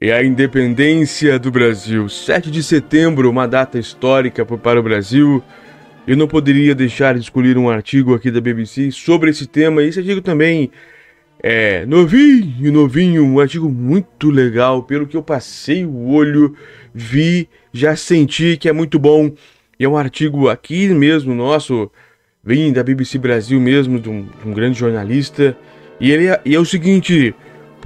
e a independência do Brasil. 7 de setembro, uma data histórica para o Brasil. Eu não poderia deixar de escolher um artigo aqui da BBC sobre esse tema. Esse artigo também é novinho, novinho, um artigo muito legal. Pelo que eu passei o olho, vi, já senti que é muito bom. E é um artigo aqui mesmo, nosso, vem da BBC Brasil mesmo, de um, de um grande jornalista. E ele é, e é o seguinte: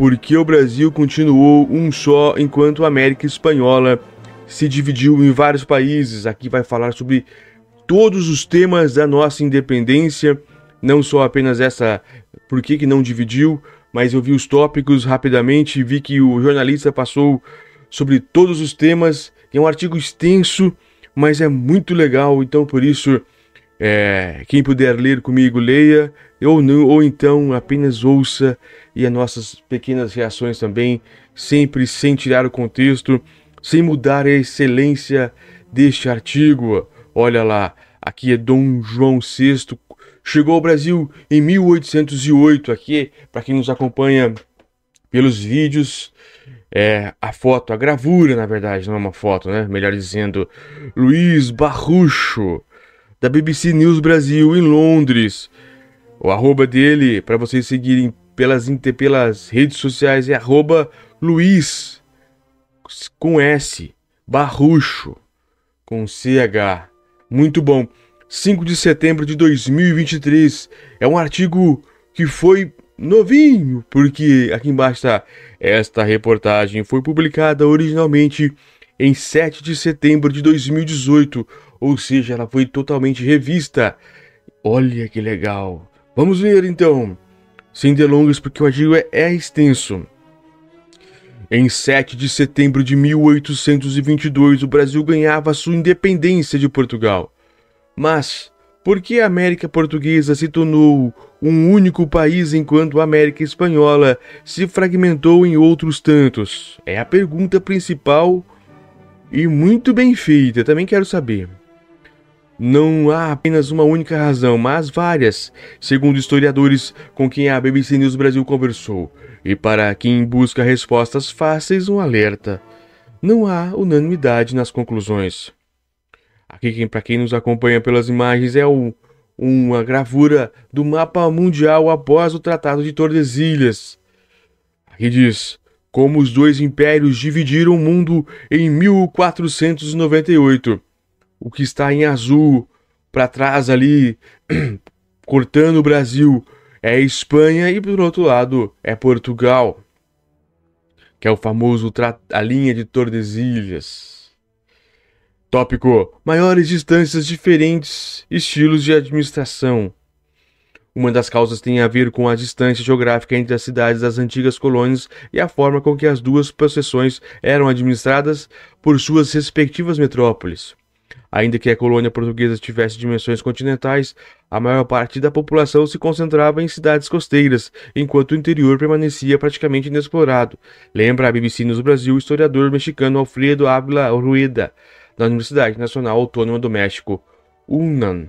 porque o Brasil continuou um só enquanto a América Espanhola se dividiu em vários países. Aqui vai falar sobre todos os temas da nossa independência, não só apenas essa por que, que não dividiu, mas eu vi os tópicos rapidamente, vi que o jornalista passou sobre todos os temas. É um artigo extenso, mas é muito legal, então por isso é, quem puder ler comigo, leia, ou, não, ou então apenas ouça e as nossas pequenas reações também, sempre sem tirar o contexto, sem mudar a excelência deste artigo. Olha lá, aqui é Dom João VI, chegou ao Brasil em 1808. Aqui, para quem nos acompanha pelos vídeos, é a foto, a gravura, na verdade, não é uma foto, né? Melhor dizendo, Luiz Barrucho da BBC News Brasil em Londres. O arroba dele, para vocês seguirem pelas, pelas redes sociais, é arroba Luiz com S, Barrucho com CH. Muito bom. 5 de setembro de 2023. É um artigo que foi novinho, porque aqui embaixo está. Esta reportagem foi publicada originalmente em 7 de setembro de 2018, ou seja, ela foi totalmente revista. Olha que legal. Vamos ver então, sem delongas, porque o artigo é, é extenso. Em 7 de setembro de 1822, o Brasil ganhava sua independência de Portugal. Mas por que a América Portuguesa se tornou um único país enquanto a América Espanhola se fragmentou em outros tantos? É a pergunta principal e muito bem feita, também quero saber. Não há apenas uma única razão, mas várias, segundo historiadores com quem a BBC News Brasil conversou. E para quem busca respostas fáceis, um alerta: não há unanimidade nas conclusões. Aqui, para quem nos acompanha pelas imagens, é o, uma gravura do mapa mundial após o Tratado de Tordesilhas. Aqui diz: como os dois impérios dividiram o mundo em 1498 o que está em azul para trás ali, cortando o Brasil, é Espanha e por outro lado é Portugal, que é o famoso a linha de Tordesilhas. Tópico: maiores distâncias, diferentes estilos de administração. Uma das causas tem a ver com a distância geográfica entre as cidades das antigas colônias e a forma com que as duas possessões eram administradas por suas respectivas metrópoles. Ainda que a colônia portuguesa tivesse dimensões continentais, a maior parte da população se concentrava em cidades costeiras, enquanto o interior permanecia praticamente inexplorado. Lembra a BBC News Brasil historiador mexicano Alfredo Ávila Rueda, da Universidade Nacional Autônoma do México, UNAM.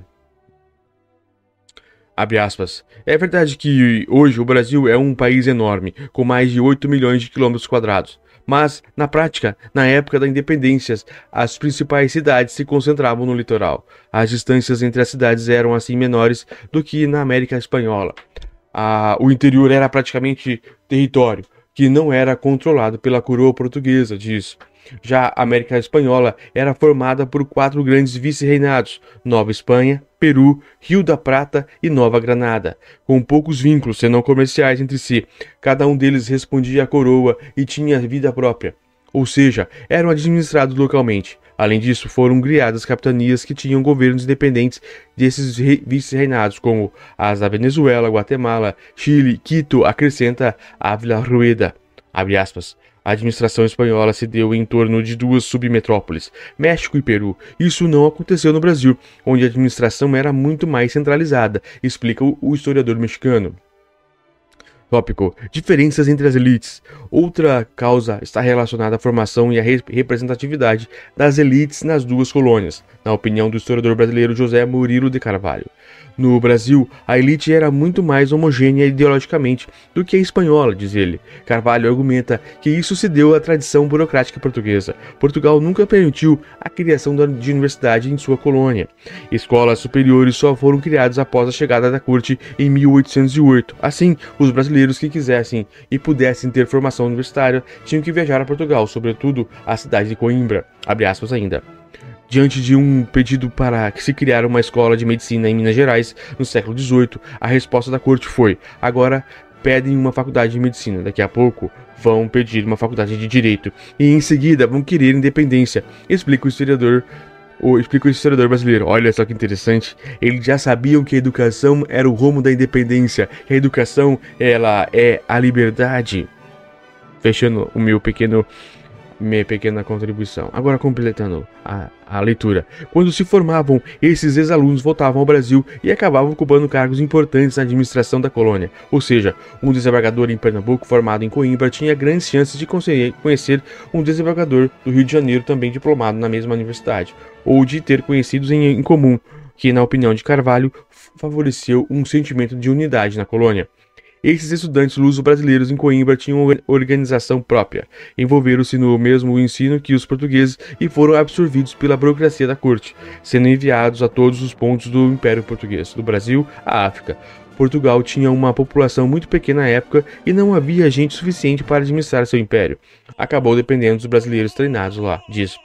É verdade que hoje o Brasil é um país enorme, com mais de 8 milhões de quilômetros quadrados. Mas, na prática, na época da independência, as principais cidades se concentravam no litoral. As distâncias entre as cidades eram assim menores do que na América Espanhola. o interior era praticamente território que não era controlado pela coroa portuguesa, diz. Já a América Espanhola era formada por quatro grandes vice-reinados: Nova Espanha, Peru, Rio da Prata e Nova Granada, com poucos vínculos, senão comerciais entre si. Cada um deles respondia à coroa e tinha vida própria, ou seja, eram administrados localmente. Além disso, foram criadas capitanias que tinham governos independentes desses vice-reinados, como as da Venezuela, Guatemala, Chile, Quito, acrescenta Ávila Rueda. Abre aspas. A administração espanhola se deu em torno de duas submetrópoles, México e Peru. Isso não aconteceu no Brasil, onde a administração era muito mais centralizada, explica o historiador mexicano. Tópico: Diferenças entre as elites. Outra causa está relacionada à formação e à representatividade das elites nas duas colônias, na opinião do historiador brasileiro José Murilo de Carvalho. No Brasil, a elite era muito mais homogênea ideologicamente do que a espanhola, diz ele. Carvalho argumenta que isso se deu à tradição burocrática portuguesa. Portugal nunca permitiu a criação de universidade em sua colônia. Escolas superiores só foram criadas após a chegada da corte em 1808. Assim, os brasileiros que quisessem e pudessem ter formação universitária tinham que viajar a Portugal, sobretudo à cidade de Coimbra. Ainda. Diante de um pedido para que se criar uma escola de medicina em Minas Gerais no século XVIII, a resposta da corte foi: agora pedem uma faculdade de medicina, daqui a pouco vão pedir uma faculdade de direito. E em seguida vão querer independência, explica o historiador o, explica o historiador brasileiro. Olha só que interessante. Eles já sabiam que a educação era o rumo da independência. A educação, ela é a liberdade. Fechando o meu pequeno minha pequena contribuição. Agora completando a, a leitura. Quando se formavam, esses ex-alunos voltavam ao Brasil e acabavam ocupando cargos importantes na administração da colônia. Ou seja, um desembargador em Pernambuco formado em Coimbra tinha grandes chances de conhecer um desembargador do Rio de Janeiro também diplomado na mesma universidade, ou de ter conhecidos em, em comum, que, na opinião de Carvalho, favoreceu um sentimento de unidade na colônia. Esses estudantes luso-brasileiros em Coimbra tinham organização própria, envolveram-se no mesmo ensino que os portugueses e foram absorvidos pela burocracia da corte, sendo enviados a todos os pontos do Império Português, do Brasil à África. Portugal tinha uma população muito pequena à época e não havia gente suficiente para administrar seu império. Acabou dependendo dos brasileiros treinados lá, diz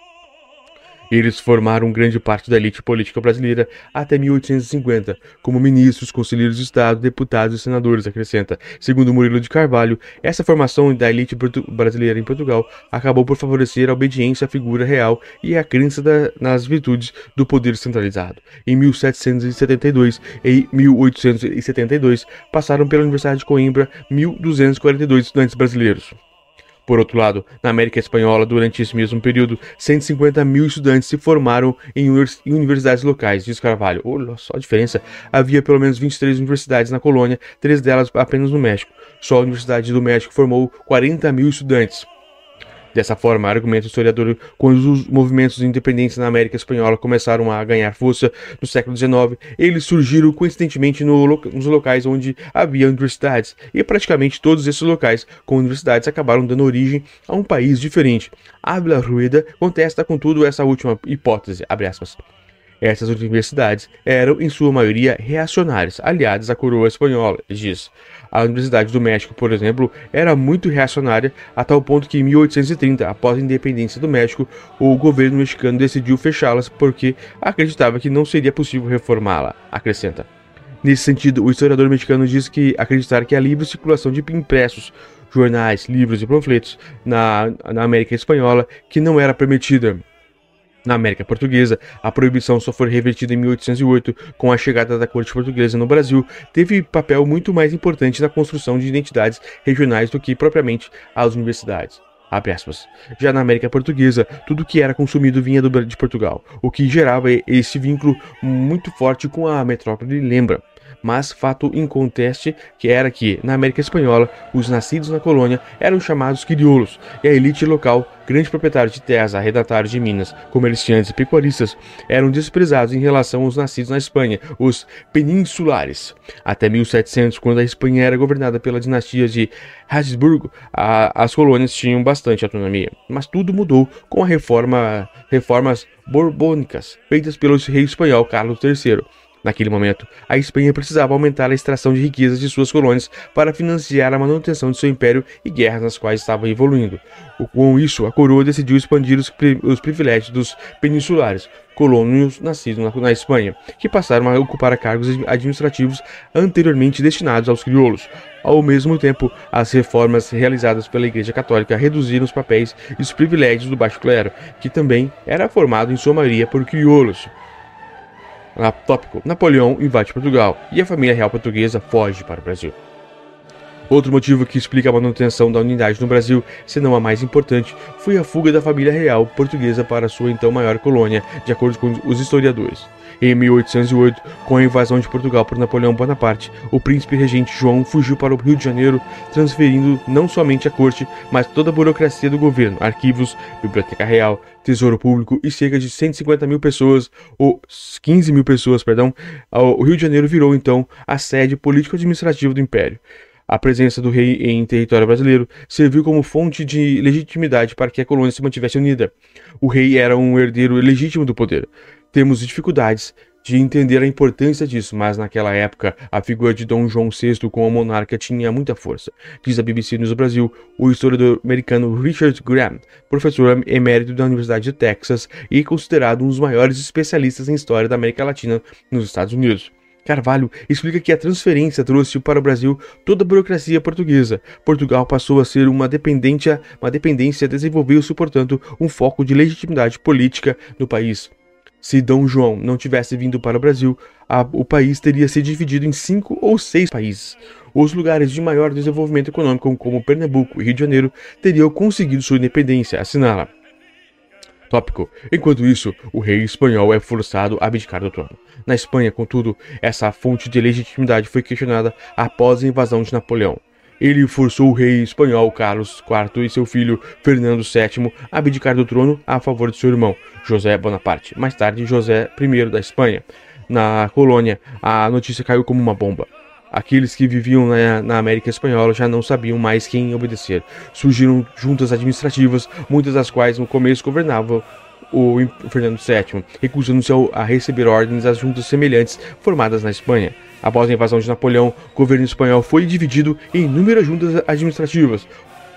eles formaram grande parte da elite política brasileira até 1850, como ministros, conselheiros de Estado, deputados e senadores, acrescenta. Segundo Murilo de Carvalho, essa formação da elite brasileira em Portugal acabou por favorecer a obediência à figura real e a crença da, nas virtudes do poder centralizado. Em 1772 e 1872, passaram pela Universidade de Coimbra 1.242 estudantes brasileiros. Por outro lado, na América Espanhola, durante esse mesmo período, 150 mil estudantes se formaram em universidades locais, diz Carvalho. Olha só a diferença. Havia pelo menos 23 universidades na colônia, três delas apenas no México. Só a Universidade do México formou 40 mil estudantes. Dessa forma, argumenta o historiador, quando os movimentos independentes na América Espanhola começaram a ganhar força no século XIX, eles surgiram coincidentemente no, nos locais onde havia universidades, e praticamente todos esses locais com universidades acabaram dando origem a um país diferente. Ávila Rueda contesta, contudo, essa última hipótese, abre aspas. Essas universidades eram, em sua maioria, reacionárias, aliadas à coroa espanhola, diz. A Universidade do México, por exemplo, era muito reacionária, a tal ponto que em 1830, após a independência do México, o governo mexicano decidiu fechá-las porque acreditava que não seria possível reformá-la, acrescenta. Nesse sentido, o historiador mexicano diz que acreditar que a livre circulação de impressos, jornais, livros e panfletos na, na América Espanhola que não era permitida na América Portuguesa, a proibição só foi revertida em 1808 com a chegada da corte portuguesa no Brasil, teve papel muito mais importante na construção de identidades regionais do que propriamente as universidades. Já na América Portuguesa, tudo que era consumido vinha de Portugal, o que gerava esse vínculo muito forte com a metrópole lembra mas fato inconteste que era que, na América Espanhola, os nascidos na colônia eram chamados crioulos, e a elite local, grandes proprietários de terras, arredatários de minas, comerciantes e pecuaristas, eram desprezados em relação aos nascidos na Espanha, os peninsulares. Até 1700, quando a Espanha era governada pela dinastia de Habsburgo, a, as colônias tinham bastante autonomia. Mas tudo mudou com a reforma, reformas borbônicas feitas pelo rei espanhol Carlos III Naquele momento, a Espanha precisava aumentar a extração de riquezas de suas colônias para financiar a manutenção de seu império e guerras nas quais estava evoluindo. Com isso, a coroa decidiu expandir os, pri os privilégios dos peninsulares, colônios nascidos na, na, Espanha, que passaram a ocupar cargos administrativos anteriormente destinados aos crioulos. Ao mesmo tempo, as reformas realizadas pela Igreja Católica reduziram os papéis e os privilégios do baixo clero, que também era formado em sua maioria por crioulos. Tópico: Napoleão invade Portugal e a família real portuguesa foge para o Brasil. Outro motivo que explica a manutenção da unidade no Brasil, se não a mais importante, foi a fuga da família real portuguesa para sua então maior colônia, de acordo com os historiadores. Em 1808, com a invasão de Portugal por Napoleão Bonaparte, o príncipe regente João fugiu para o Rio de Janeiro, transferindo não somente a corte, mas toda a burocracia do governo, arquivos, biblioteca real, tesouro público e cerca de 150 mil pessoas, ou 15 mil pessoas, perdão. O Rio de Janeiro virou então a sede político-administrativa do Império. A presença do rei em território brasileiro serviu como fonte de legitimidade para que a colônia se mantivesse unida. O rei era um herdeiro legítimo do poder temos dificuldades de entender a importância disso, mas naquela época a figura de Dom João VI como monarca tinha muita força. Diz a BBC News Brasil o historiador americano Richard Graham, professor emérito da Universidade de Texas e considerado um dos maiores especialistas em história da América Latina nos Estados Unidos. Carvalho explica que a transferência trouxe para o Brasil toda a burocracia portuguesa. Portugal passou a ser uma dependência, uma dependência desenvolveu-se, portanto, um foco de legitimidade política no país. Se Dom João não tivesse vindo para o Brasil, a, o país teria se dividido em cinco ou seis países. Os lugares de maior desenvolvimento econômico, como Pernambuco e Rio de Janeiro, teriam conseguido sua independência, assinala. Tópico. Enquanto isso, o rei espanhol é forçado a abdicar do trono. Na Espanha, contudo, essa fonte de legitimidade foi questionada após a invasão de Napoleão. Ele forçou o rei espanhol Carlos IV e seu filho Fernando VII a abdicar do trono a favor de seu irmão José Bonaparte, mais tarde José I da Espanha. Na colônia, a notícia caiu como uma bomba. Aqueles que viviam na, na, América Espanhola já não sabiam mais quem obedecer. Surgiram juntas administrativas, muitas das quais no começo governavam o Fernando VII, recusando-se a receber ordens das juntas semelhantes formadas na Espanha. Após a invasão de Napoleão, o governo espanhol foi dividido em inúmeras juntas administrativas,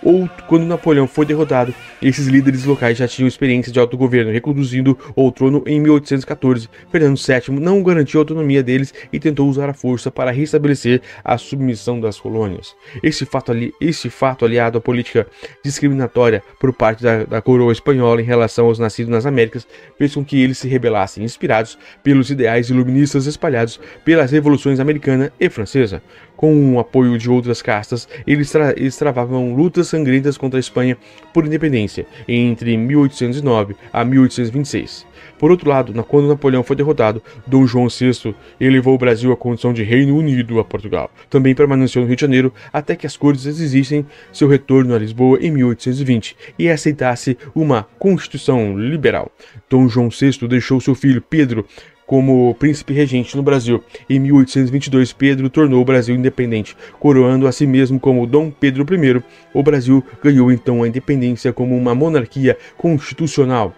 ou quando Napoleão foi derrotado, esses líderes locais já tinham experiência de autogoverno, reconduzindo o trono em 1814. Fernando VII não garantiu a autonomia deles e tentou usar a força para restabelecer a submissão das colônias. Esse fato, ali, esse fato aliado à política discriminatória por parte da, da coroa espanhola em relação aos nascidos nas Américas fez com que eles se rebelassem, inspirados pelos ideais iluministas espalhados pelas revoluções americana e francesa. Com o apoio de outras castas, eles, tra eles travavam lutas sangrentas contra a Espanha por independência entre 1809 a 1826. Por outro lado, quando Napoleão foi derrotado, Dom João VI elevou o Brasil à condição de Reino Unido a Portugal. Também permaneceu no Rio de Janeiro até que as cortes exigissem seu retorno a Lisboa em 1820 e aceitasse uma constituição liberal. Dom João VI deixou seu filho Pedro como príncipe regente no Brasil. Em 1822, Pedro tornou o Brasil independente, coroando a si mesmo como Dom Pedro I. O Brasil ganhou então a independência como uma monarquia constitucional.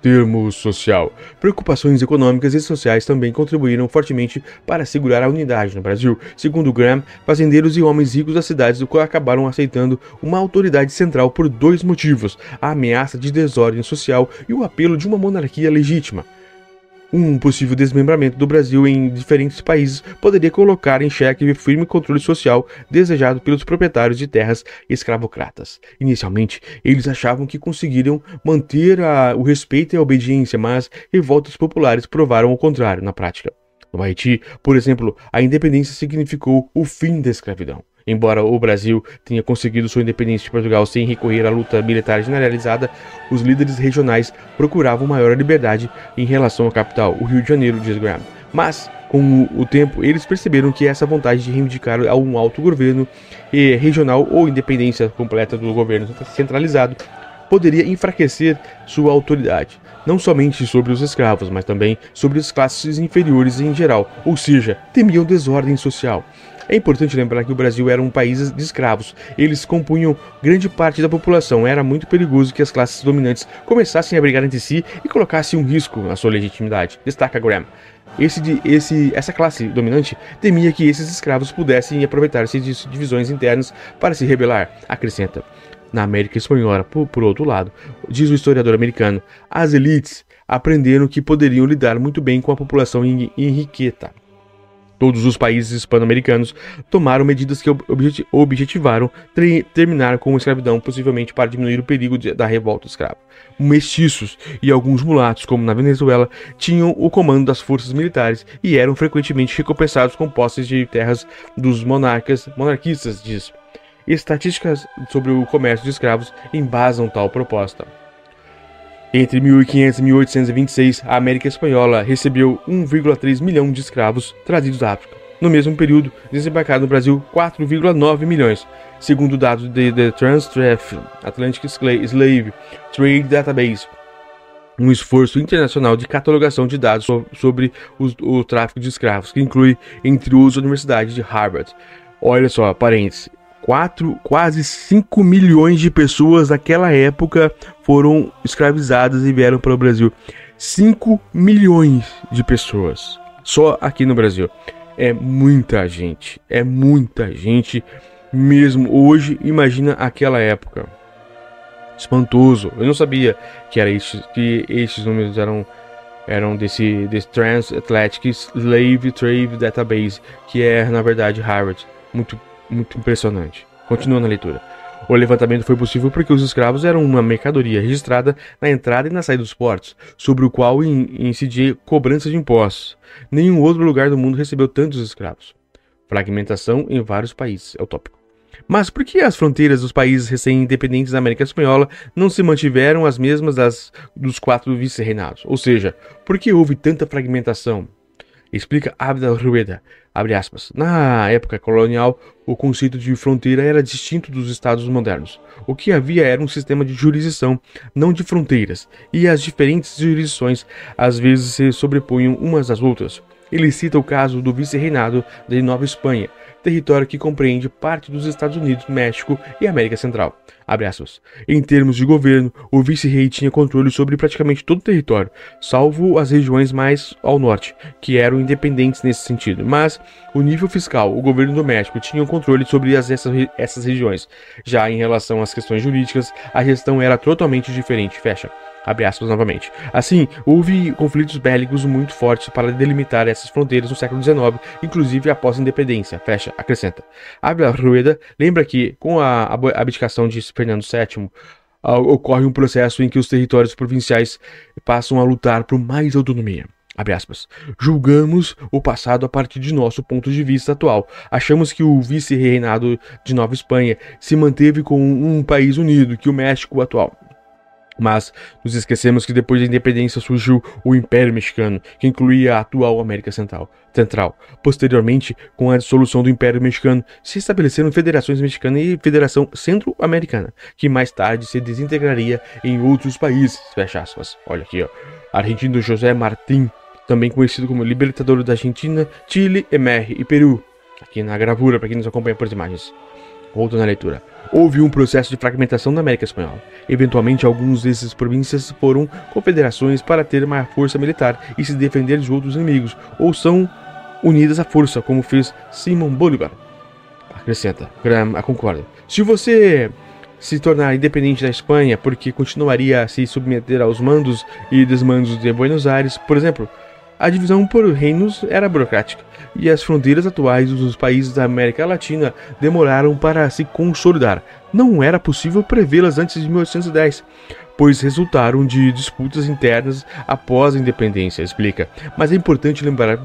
Termo social. Preocupações econômicas e sociais também contribuíram fortemente para assegurar a unidade no Brasil. Segundo Graham, fazendeiros e homens ricos das cidades acabaram aceitando uma autoridade central por dois motivos: a ameaça de desordem social e o apelo de uma monarquia legítima. Um possível desmembramento do Brasil em diferentes países poderia colocar em xeque o firme controle social desejado pelos proprietários de terras escravocratas. Inicialmente, eles achavam que conseguiriam manter a, o respeito e a obediência, mas revoltas populares provaram o contrário na prática. No Haiti, por exemplo, a independência significou o fim da escravidão. Embora o Brasil tenha conseguido sua independência de Portugal sem recorrer à luta militar generalizada, os líderes regionais procuravam maior liberdade em relação à capital, o Rio de Janeiro, diz Graham. Mas, com o tempo, eles perceberam que essa vontade de reivindicar um autogoverno regional ou independência completa do governo centralizado poderia enfraquecer sua autoridade, não somente sobre os escravos, mas também sobre as classes inferiores em geral, ou seja, temiam desordem social. É importante lembrar que o Brasil era um país de escravos. Eles compunham grande parte da população. Era muito perigoso que as classes dominantes começassem a brigar entre si e colocassem um risco na sua legitimidade. Destaca Graham. Esse, esse, essa classe dominante temia que esses escravos pudessem aproveitar-se de divisões internas para se rebelar, acrescenta. Na América Espanhola, por, por outro lado, diz o historiador americano, as elites aprenderam que poderiam lidar muito bem com a população enriqueta Todos os países hispano-americanos tomaram medidas que objetivaram terminar com a escravidão, possivelmente para diminuir o perigo de, da revolta escrava. Mestiços e alguns mulatos, como na Venezuela, tinham o comando das forças militares e eram frequentemente recompensados com posses de terras dos monarcas, monarquistas, diz. Estatísticas sobre o comércio de escravos embasam tal proposta. Entre 1500 e 1826, a América Espanhola recebeu 1,3 milhão de escravos trazidos da África. No mesmo período, desembarcaram no Brasil 4,9 milhões, segundo dados da The Transtraf Atlantic Slave Trade Database, um esforço internacional de catalogação de dados sobre o, o tráfico de escravos, que inclui, entre os, a Universidade de Harvard. Olha só, parênteses, 4, quase 5 milhões de pessoas naquela época foram escravizadas e vieram para o Brasil. 5 milhões de pessoas. Só aqui no Brasil. É muita gente. É muita gente mesmo. Hoje, imagina aquela época. Espantoso. Eu não sabia que, era este, que estes números eram eram desse, desse Transatlantic Slave Trade Database, que é na verdade Harvard. Muito muito impressionante. Continua na leitura. O levantamento foi possível porque os escravos eram uma mercadoria registrada na entrada e na saída dos portos, sobre o qual incidia cobrança de impostos. Nenhum outro lugar do mundo recebeu tantos escravos. Fragmentação em vários países, é o tópico. Mas por que as fronteiras dos países recém-independentes da América Espanhola não se mantiveram as mesmas das dos quatro vice-reinados? Ou seja, por que houve tanta fragmentação? Explica Abdel Rueda, Na época colonial, o conceito de fronteira era distinto dos estados modernos. O que havia era um sistema de jurisdição, não de fronteiras, e as diferentes jurisdições às vezes se sobrepunham umas às outras. Ele cita o caso do vice-reinado de Nova Espanha, território que compreende parte dos Estados Unidos, México e América Central. Em termos de governo, o vice-rei tinha controle sobre praticamente todo o território, salvo as regiões mais ao norte, que eram independentes nesse sentido. Mas, o nível fiscal, o governo do México tinha o controle sobre as, essas, essas regiões. Já em relação às questões jurídicas, a gestão era totalmente diferente. Fecha. Abre aspas novamente. Assim, houve conflitos bélicos muito fortes para delimitar essas fronteiras no século XIX, inclusive após a independência. Fecha, acrescenta. Abre a Rueda lembra que, com a abdicação de Fernando VII, ocorre um processo em que os territórios provinciais passam a lutar por mais autonomia. Julgamos o passado a partir de nosso ponto de vista atual. Achamos que o vice-reinado de Nova Espanha se manteve com um país unido, que o México atual. Mas nos esquecemos que depois da independência surgiu o Império Mexicano, que incluía a atual América Central. Central. Posteriormente, com a dissolução do Império Mexicano, se estabeleceram federações mexicana e Federação Centro-Americana, que mais tarde se desintegraria em outros países. Fecha aspas. Olha aqui, ó. Argentino José Martín, também conhecido como libertador da Argentina, Chile, MR e Peru. Aqui na gravura, para quem nos acompanha por imagens. Voltando à leitura. Houve um processo de fragmentação da América Espanhola. Eventualmente, alguns desses províncias foram confederações para ter uma força militar e se defender de outros inimigos, ou são unidas à força, como fez Simon Bolívar. Acrescenta, Graham a concorda. Se você se tornar independente da Espanha porque continuaria a se submeter aos mandos e desmandos de Buenos Aires, por exemplo, a divisão por reinos era burocrática e as fronteiras atuais dos países da América Latina demoraram para se consolidar. Não era possível prevê-las antes de 1810, pois resultaram de disputas internas após a independência, explica. Mas é importante lembrar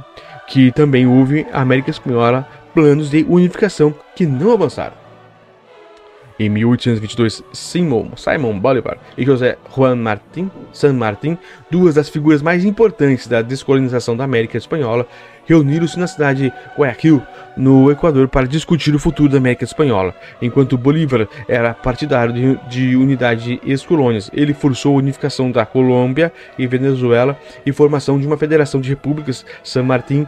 que também houve a América Espanhola planos de unificação que não avançaram. Em 1822, Simon, Simon Bolivar e José Juan Martín San Martín, duas das figuras mais importantes da descolonização da América Espanhola, reuniram-se na cidade de Guayaquil, no Equador, para discutir o futuro da América Espanhola. Enquanto Bolívar era partidário de, de unidade ex-colônias, ele forçou a unificação da Colômbia e Venezuela e formação de uma federação de repúblicas. San Martín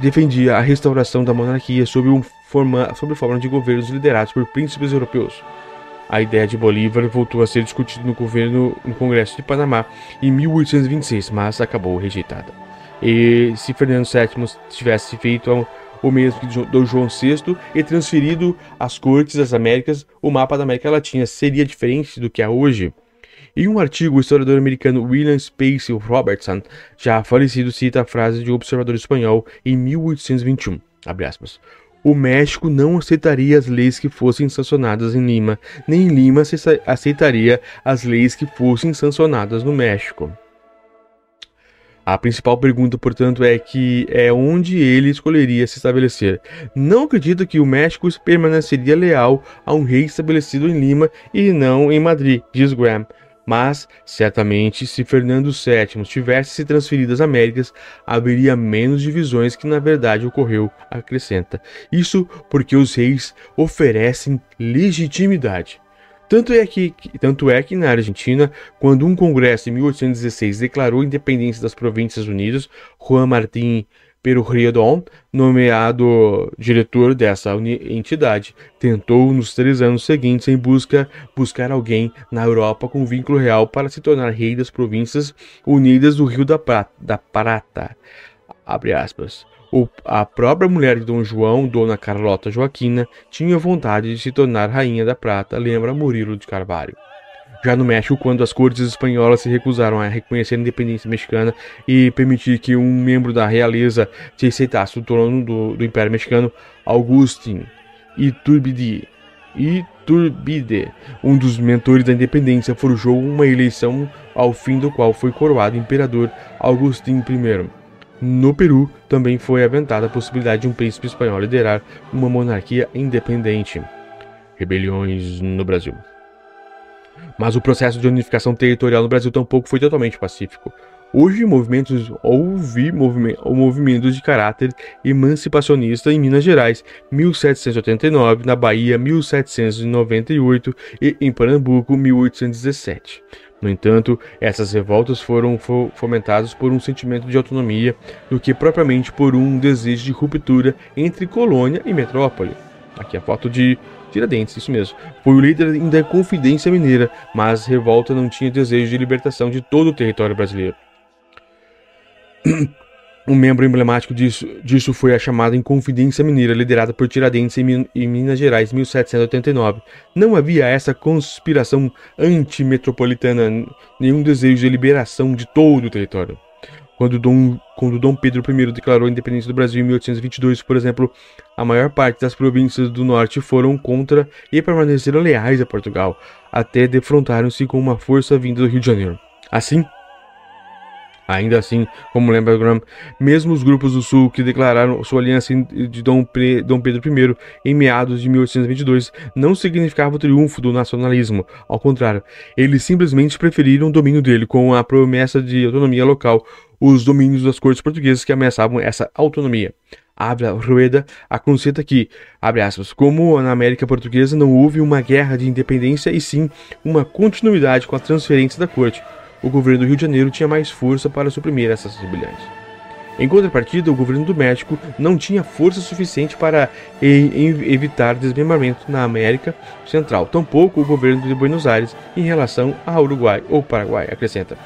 defendia a restauração da monarquia sob, um forma, sob forma de governos liderados por príncipes europeus. A ideia de Bolívar voltou a ser discutida no governo no Congresso de Panamá em 1826, mas acabou rejeitada. E se Fernando VII tivesse feito o mesmo que do João VI e transferido às cortes das Américas o mapa da América Latina, seria diferente do que é hoje? Em um artigo, o historiador americano William Spacey Robertson, já falecido, cita a frase de um observador espanhol em 1821, O México não aceitaria as leis que fossem sancionadas em Lima, nem Lima aceitaria as leis que fossem sancionadas no México. A principal pergunta, portanto, é que é onde ele escolheria se estabelecer. Não acredito que o México permaneceria leal a um rei estabelecido em Lima e não em Madrid, diz Graham. Mas, certamente, se Fernando VII tivesse se transferido às Américas, haveria menos divisões que na verdade ocorreu, acrescenta. Isso porque os reis oferecem legitimidade. Tanto é, que, tanto é que na Argentina, quando um congresso em 1816 declarou a independência das Províncias Unidas, Juan Martín Perujedón, nomeado diretor dessa entidade, tentou nos três anos seguintes em busca buscar alguém na Europa com vínculo real para se tornar rei das Províncias Unidas do Rio da Prata. Da Prata abre aspas. O, a própria mulher de Dom João, Dona Carlota Joaquina, tinha vontade de se tornar rainha da prata, lembra Murilo de Carvalho. Já no México, quando as cortes espanholas se recusaram a reconhecer a independência mexicana e permitir que um membro da realeza se aceitasse o trono do, do Império Mexicano, Augustin Iturbide, Iturbide, um dos mentores da independência, forjou uma eleição ao fim do qual foi coroado imperador Agustín I. No Peru, também foi aventada a possibilidade de um príncipe espanhol liderar uma monarquia independente. Rebeliões no Brasil. Mas o processo de unificação territorial no Brasil tampouco foi totalmente pacífico. Hoje, movimentos, houve movimentos de caráter emancipacionista em Minas Gerais, 1789, na Bahia, 1798 e em Pernambuco, 1817. No entanto, essas revoltas foram fomentadas por um sentimento de autonomia do que propriamente por um desejo de ruptura entre colônia e metrópole. Aqui a foto de Tiradentes, isso mesmo. Foi o líder da Confidência Mineira, mas revolta não tinha desejo de libertação de todo o território brasileiro. Um membro emblemático disso, disso foi a chamada Inconfidência Mineira, liderada por Tiradentes em, em Minas Gerais, 1789. Não havia essa conspiração antimetropolitana, nenhum desejo de liberação de todo o território. Quando Dom, quando Dom Pedro I declarou a independência do Brasil em 1822, por exemplo, a maior parte das províncias do norte foram contra e permaneceram leais a Portugal, até defrontaram-se com uma força vinda do Rio de Janeiro. Assim, Ainda assim, como lembra Graham, mesmo os grupos do Sul que declararam sua aliança de Dom, Pedro I em meados de 1822 não significava o triunfo do nacionalismo. Ao contrário, eles simplesmente preferiram o domínio dele com a promessa de autonomia local, os domínios das cortes portuguesas que ameaçavam essa autonomia. Abra Rueda acrescenta que, abre aspas, como na América Portuguesa não houve uma guerra de independência e sim uma continuidade com a transferência da corte o governo do Rio de Janeiro tinha mais força para suprimir essas rebeliões. Em contrapartida, o governo do México não tinha força suficiente para evitar desmembramento na América Central, tampouco o governo de Buenos Aires em relação ao Uruguai ou Paraguai, acrescenta.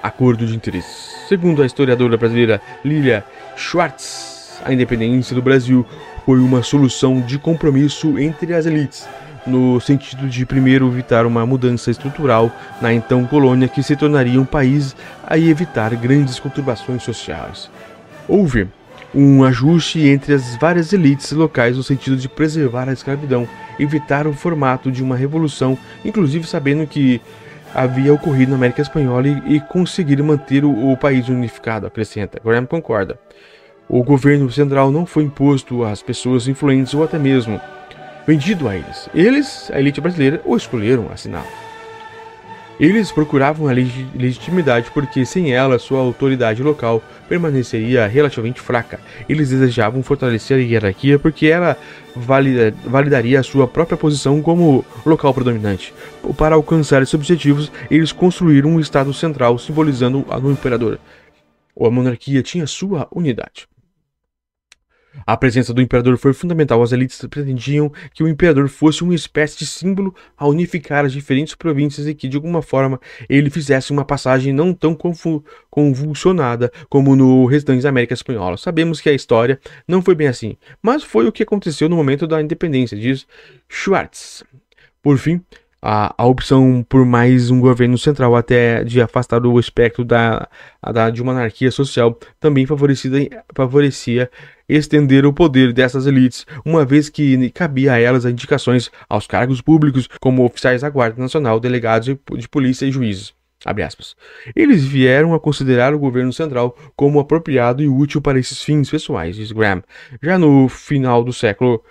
Acordo de interesse. Segundo a historiadora brasileira Lilia Schwartz, a independência do Brasil foi uma solução de compromisso entre as elites no sentido de primeiro evitar uma mudança estrutural na então colônia que se tornaria um país a evitar grandes conturbações sociais. Houve um ajuste entre as várias elites locais no sentido de preservar a escravidão, evitar o formato de uma revolução, inclusive sabendo que havia ocorrido na América Espanhola e, e conseguir manter o, o país unificado, acrescenta. Graham concorda. O governo central não foi imposto às pessoas influentes ou até mesmo vendido a eles. Eles, a elite brasileira, o escolheram assinar. Eles procuravam a legitimidade porque sem ela sua autoridade local permaneceria relativamente fraca. Eles desejavam fortalecer a hierarquia porque ela valida, validaria a sua própria posição como local predominante. Para alcançar esses objetivos, eles construíram um estado central simbolizando o imperador. A monarquia tinha sua unidade. A presença do imperador foi fundamental. As elites pretendiam que o imperador fosse uma espécie de símbolo a unificar as diferentes províncias e que, de alguma forma, ele fizesse uma passagem não tão convulsionada como no restante da América Espanhola. Sabemos que a história não foi bem assim, mas foi o que aconteceu no momento da independência, diz Schwartz. Por fim, a, a opção por mais um governo central, até de afastar o espectro da, da, de uma anarquia social, também favorecia estender o poder dessas elites, uma vez que cabia a elas as indicações aos cargos públicos, como oficiais da Guarda Nacional, delegados de polícia e juízes. Eles vieram a considerar o governo central como apropriado e útil para esses fins pessoais, diz Graham. Já no final do século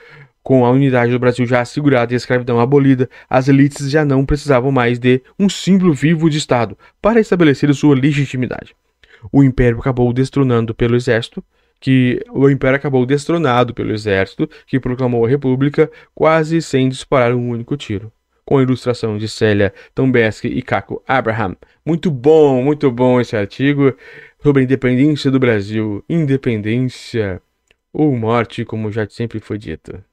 com a unidade do Brasil já assegurada e a escravidão abolida, as elites já não precisavam mais de um símbolo vivo de Estado para estabelecer sua legitimidade. O império acabou destronando pelo exército, que o império acabou destronado pelo exército, que proclamou a república quase sem disparar um único tiro. Com a ilustração de Célia Tombeski e Caco Abraham. Muito bom, muito bom esse artigo sobre a independência do Brasil. Independência ou morte, como já sempre foi dito.